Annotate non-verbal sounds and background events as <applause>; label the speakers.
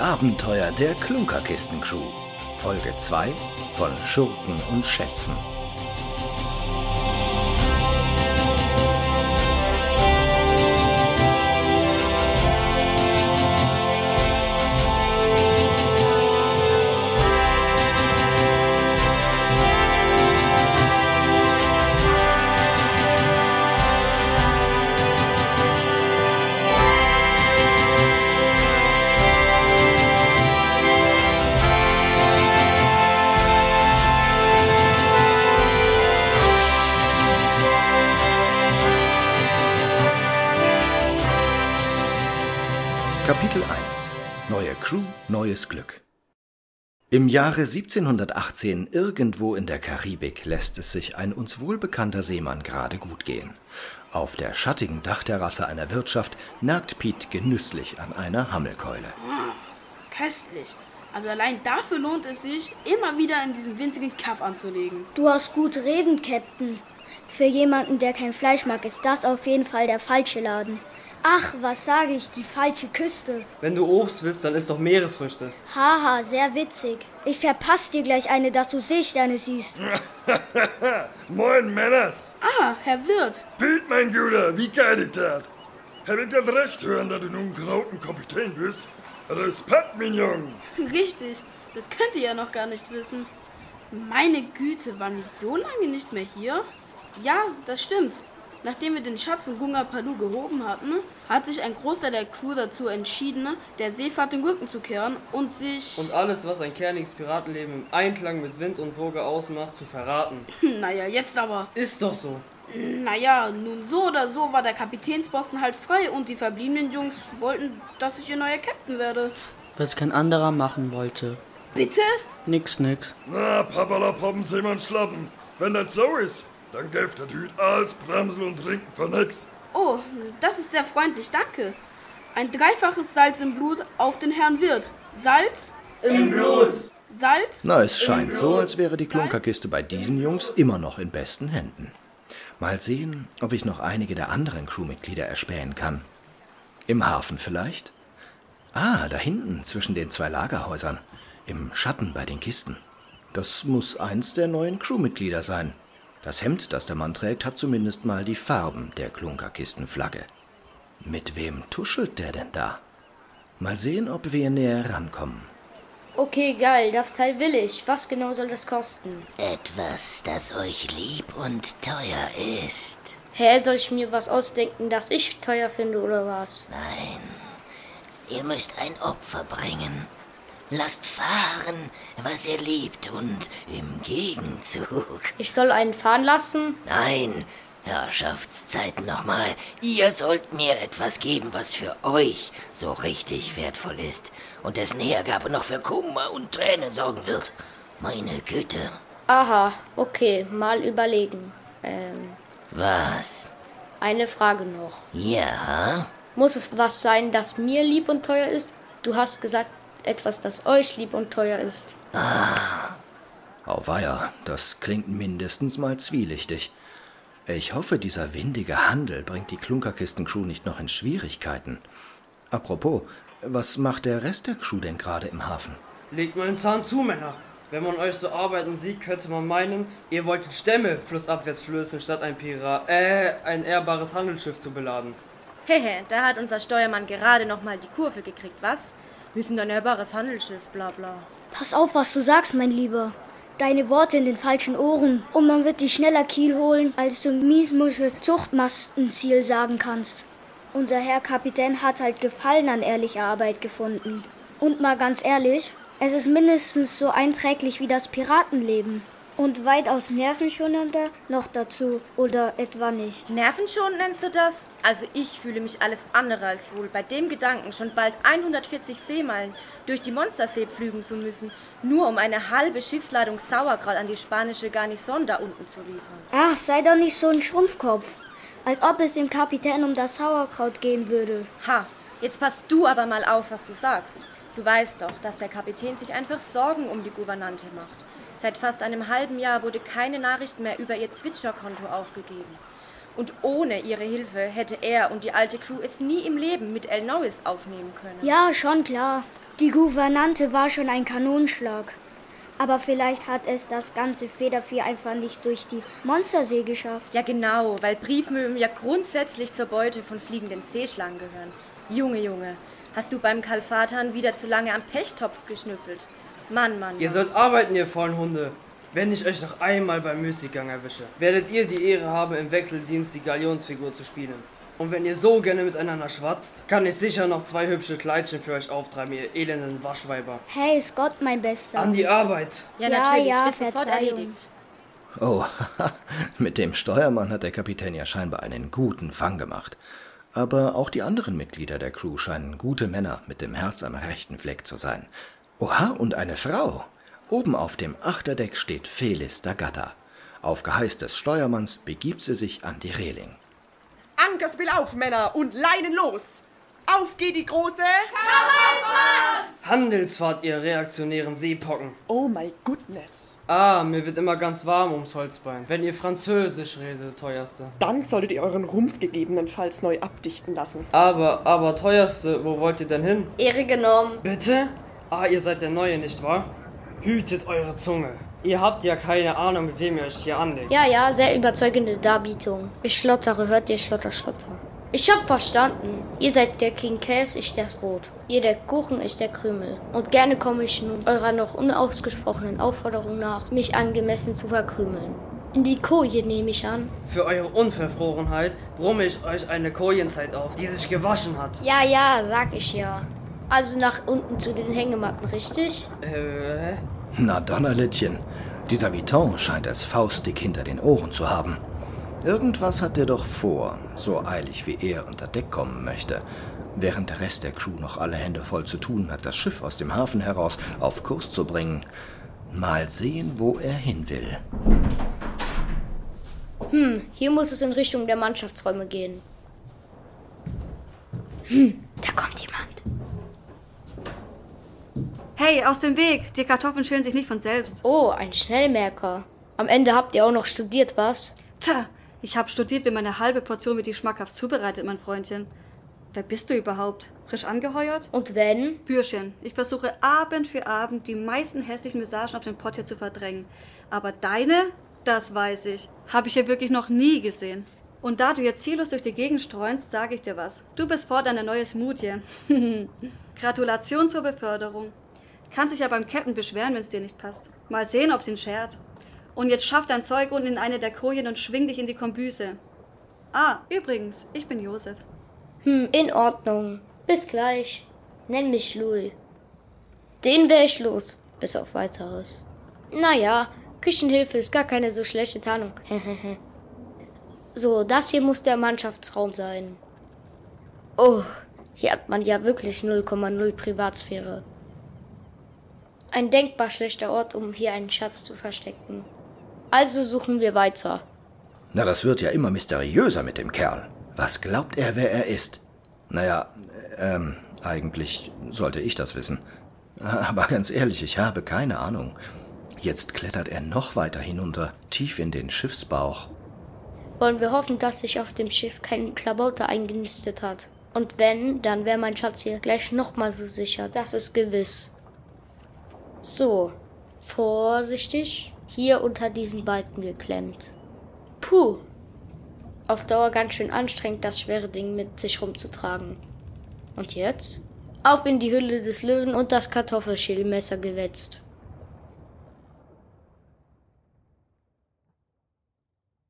Speaker 1: Abenteuer der Klunkerkisten-Crew. Folge 2 von Schurken und Schätzen. Crew, neues Glück Im Jahre 1718 irgendwo in der Karibik lässt es sich ein uns wohlbekannter Seemann gerade gut gehen. Auf der schattigen Dachterrasse einer Wirtschaft nagt Piet genüsslich an einer Hammelkeule.
Speaker 2: Köstlich. Also allein dafür lohnt es sich, immer wieder in diesem winzigen Kaff anzulegen.
Speaker 3: Du hast gut reden, Captain. Für jemanden, der kein Fleisch mag, ist das auf jeden Fall der falsche Laden. Ach, was sage ich, die falsche Küste.
Speaker 4: Wenn du Obst willst, dann isst doch Meeresfrüchte.
Speaker 3: Haha, sehr witzig. Ich verpasse dir gleich eine, dass du Seesterne siehst. <laughs>
Speaker 5: Moin, Männers.
Speaker 2: Ah, Herr Wirt.
Speaker 5: Piet, mein Guter, wie geil ich das? Hab ich das recht hören, dass du nun grauten Kapitän bist? Respekt, mein. <laughs>
Speaker 2: Richtig. Das könnt ihr ja noch gar nicht wissen. Meine Güte, waren wir so lange nicht mehr hier? Ja, das stimmt. Nachdem wir den Schatz von Gunga Palu gehoben hatten, hat sich ein Großteil der Crew dazu entschieden, der Seefahrt den Rücken zu kehren und sich.
Speaker 4: Und alles, was ein kerniges Piratenleben im Einklang mit Wind und Woge ausmacht, zu verraten.
Speaker 2: naja, jetzt aber.
Speaker 4: Ist doch so.
Speaker 2: Naja, nun so oder so war der Kapitänsposten halt frei und die verbliebenen Jungs wollten, dass ich ihr neuer Captain werde.
Speaker 6: Was kein anderer machen wollte.
Speaker 2: Bitte?
Speaker 6: Nix, nix.
Speaker 5: Na, Papalapoppen, Seemann schlappen. Wenn das so ist, dann gäft der Hüt als Bremsel und Trinken für nix.
Speaker 2: Oh, das ist sehr freundlich, danke. Ein dreifaches Salz im Blut auf den Herrn Wirt. Salz?
Speaker 4: Im Blut!
Speaker 2: Salz?
Speaker 1: Na, es scheint so, als wäre die Klunkerkiste bei diesen Jungs immer noch in besten Händen. Mal sehen, ob ich noch einige der anderen Crewmitglieder erspähen kann. Im Hafen vielleicht? Ah, da hinten zwischen den zwei Lagerhäusern. Im Schatten bei den Kisten. Das muss eins der neuen Crewmitglieder sein. Das Hemd, das der Mann trägt, hat zumindest mal die Farben der Klunkerkistenflagge. Mit wem tuschelt der denn da? Mal sehen, ob wir näher rankommen.
Speaker 3: Okay, geil, das Teil will ich. Was genau soll das kosten?
Speaker 7: Etwas, das euch lieb und teuer ist.
Speaker 3: Hä, soll ich mir was ausdenken, das ich teuer finde oder was?
Speaker 7: Nein, ihr müsst ein Opfer bringen. Lasst fahren, was ihr liebt und im Gegenzug.
Speaker 3: Ich soll einen fahren lassen?
Speaker 7: Nein, Herrschaftszeiten nochmal. Ihr sollt mir etwas geben, was für euch so richtig wertvoll ist und dessen Hergabe noch für Kummer und Tränen sorgen wird. Meine Güte.
Speaker 3: Aha, okay, mal überlegen. Ähm,
Speaker 7: Was?
Speaker 3: eine Frage noch.
Speaker 7: Ja?
Speaker 3: Muss es was sein, das mir lieb und teuer ist? Du hast gesagt, etwas, das euch lieb und teuer ist.
Speaker 1: Auweia, das klingt mindestens mal zwielichtig. Ich hoffe, dieser windige Handel bringt die Klunkerkisten-Crew nicht noch in Schwierigkeiten. Apropos, was macht der Rest der Crew denn gerade im Hafen?
Speaker 4: Legt mal den Zahn zu, Männer. Wenn man euch so arbeiten sieht, könnte man meinen, ihr wolltet Stämme flussabwärts flößen, statt ein Pirat, äh, ein ehrbares Handelsschiff zu beladen.
Speaker 8: Hehe, da hat unser Steuermann gerade noch mal die Kurve gekriegt, was? Wir sind ein ehrbares Handelsschiff, bla bla.
Speaker 3: Pass auf, was du sagst, mein Lieber. Deine Worte in den falschen Ohren. Und man wird dich schneller Kiel holen, als du Miesmuschel Zuchtmastenziel sagen kannst. Unser Herr Kapitän hat halt Gefallen an ehrlicher Arbeit gefunden. Und mal ganz ehrlich, es ist mindestens so einträglich wie das Piratenleben. Und weitaus nervenschonender noch dazu, oder etwa nicht.
Speaker 8: Nervenschonend nennst du das? Also ich fühle mich alles andere als wohl, bei dem Gedanken schon bald 140 Seemeilen durch die Monstersee pflügen zu müssen, nur um eine halbe Schiffsladung Sauerkraut an die spanische Garnison da unten zu liefern.
Speaker 3: Ach, sei doch nicht so ein Schrumpfkopf. Als ob es dem Kapitän um das Sauerkraut gehen würde.
Speaker 8: Ha, jetzt passt du aber mal auf, was du sagst. Du weißt doch, dass der Kapitän sich einfach Sorgen um die Gouvernante macht. Seit fast einem halben Jahr wurde keine Nachricht mehr über ihr Zwitscherkonto aufgegeben. Und ohne ihre Hilfe hätte er und die alte Crew es nie im Leben mit El Norris aufnehmen können.
Speaker 3: Ja, schon klar. Die Gouvernante war schon ein Kanonenschlag. Aber vielleicht hat es das ganze Federvieh einfach nicht durch die Monstersee geschafft.
Speaker 8: Ja, genau, weil Briefmöwen ja grundsätzlich zur Beute von fliegenden Seeschlangen gehören. Junge, Junge, hast du beim Kalfatan wieder zu lange am Pechtopf geschnüffelt? Mann, Mann.
Speaker 4: Ihr
Speaker 8: Mann.
Speaker 4: sollt arbeiten, ihr faulen Hunde. Wenn ich euch noch einmal beim Müßiggang erwische, werdet ihr die Ehre haben, im Wechseldienst die Galionsfigur zu spielen. Und wenn ihr so gerne miteinander schwatzt, kann ich sicher noch zwei hübsche Kleidchen für euch auftreiben, ihr elenden Waschweiber.
Speaker 3: Hey, Scott, mein Bester.
Speaker 4: An die Arbeit!
Speaker 8: Ja,
Speaker 3: Ja,
Speaker 8: natürlich,
Speaker 3: ja,
Speaker 8: wird sofort erledigt.
Speaker 1: Oh, <laughs> mit dem Steuermann hat der Kapitän ja scheinbar einen guten Fang gemacht. Aber auch die anderen Mitglieder der Crew scheinen gute Männer mit dem Herz am rechten Fleck zu sein. Oha, und eine Frau. Oben auf dem Achterdeck steht Felis D'Agata. Auf Geheiß des Steuermanns begibt sie sich an die Reling.
Speaker 9: Ankers will auf, Männer, und Leinen los! Auf geht die große!
Speaker 4: Handelsfahrt, ihr reaktionären Seepocken.
Speaker 9: Oh my goodness!
Speaker 4: Ah, mir wird immer ganz warm ums Holzbein. Wenn ihr Französisch redet, teuerste.
Speaker 9: Dann solltet ihr euren Rumpf gegebenenfalls neu abdichten lassen.
Speaker 4: Aber, aber teuerste, wo wollt ihr denn hin?
Speaker 10: Ehre genommen.
Speaker 4: Bitte? Ah, ihr seid der Neue, nicht wahr? Hütet eure Zunge. Ihr habt ja keine Ahnung, mit wem ihr euch hier anlegt.
Speaker 10: Ja, ja, sehr überzeugende Darbietung. Ich schlottere, hört ihr Schlotter, Schlotter. Ich hab verstanden. Ihr seid der King Käse, ich das Brot. Ihr der Kuchen, ich der Krümel. Und gerne komme ich nun eurer noch unausgesprochenen Aufforderung nach, mich angemessen zu verkrümeln. In die Koje nehme ich an.
Speaker 4: Für eure Unverfrorenheit brumme ich euch eine Kojenzeit auf, die sich gewaschen hat.
Speaker 10: Ja, ja, sag ich ja. Also nach unten zu den Hängematten, richtig?
Speaker 4: Äh,
Speaker 1: Na Donnerlittchen, dieser Vuitton scheint es faustdick hinter den Ohren zu haben. Irgendwas hat er doch vor, so eilig wie er unter Deck kommen möchte, während der Rest der Crew noch alle Hände voll zu tun hat, das Schiff aus dem Hafen heraus auf Kurs zu bringen. Mal sehen, wo er hin will.
Speaker 10: Hm, hier muss es in Richtung der Mannschaftsräume gehen. Hm, da kommt jemand.
Speaker 11: Hey, aus dem Weg! Die Kartoffeln schälen sich nicht von selbst.
Speaker 10: Oh, ein Schnellmerker. Am Ende habt ihr auch noch studiert, was?
Speaker 11: Tja, ich habe studiert, wie man eine halbe Portion mit die schmackhaft zubereitet, mein Freundchen. Wer bist du überhaupt? Frisch angeheuert?
Speaker 10: Und wenn?
Speaker 11: Bürschchen, ich versuche Abend für Abend die meisten hässlichen Visagen auf dem Pott hier zu verdrängen. Aber deine, das weiß ich, habe ich hier wirklich noch nie gesehen. Und da du jetzt ziellos durch die Gegend streunst, sage ich dir was. Du bist fortan ein neues Mut hier. <laughs> Gratulation zur Beförderung. Kannst dich ja beim Captain beschweren, wenn es dir nicht passt. Mal sehen, ob's ihn schert. Und jetzt schaff dein Zeug unten in eine der Kojen und schwing dich in die Kombüse. Ah, übrigens, ich bin Josef.
Speaker 10: Hm, in Ordnung. Bis gleich. Nenn mich Louis. Den wär ich los. Bis auf weiteres. Naja, Küchenhilfe ist gar keine so schlechte Tarnung. <laughs> so, das hier muss der Mannschaftsraum sein. Oh, hier hat man ja wirklich 0,0 Privatsphäre. Ein denkbar schlechter Ort, um hier einen Schatz zu verstecken. Also suchen wir weiter.
Speaker 1: Na, das wird ja immer mysteriöser mit dem Kerl. Was glaubt er, wer er ist? Naja, ähm, eigentlich sollte ich das wissen. Aber ganz ehrlich, ich habe keine Ahnung. Jetzt klettert er noch weiter hinunter, tief in den Schiffsbauch.
Speaker 10: Wollen wir hoffen, dass sich auf dem Schiff kein Klabauter eingenistet hat. Und wenn, dann wäre mein Schatz hier gleich nochmal so sicher. Das ist gewiss. So, vorsichtig. Hier unter diesen Balken geklemmt. Puh. Auf Dauer ganz schön anstrengend, das schwere Ding mit sich rumzutragen. Und jetzt? Auf in die Hülle des Löwen und das Kartoffelschälmesser gewetzt.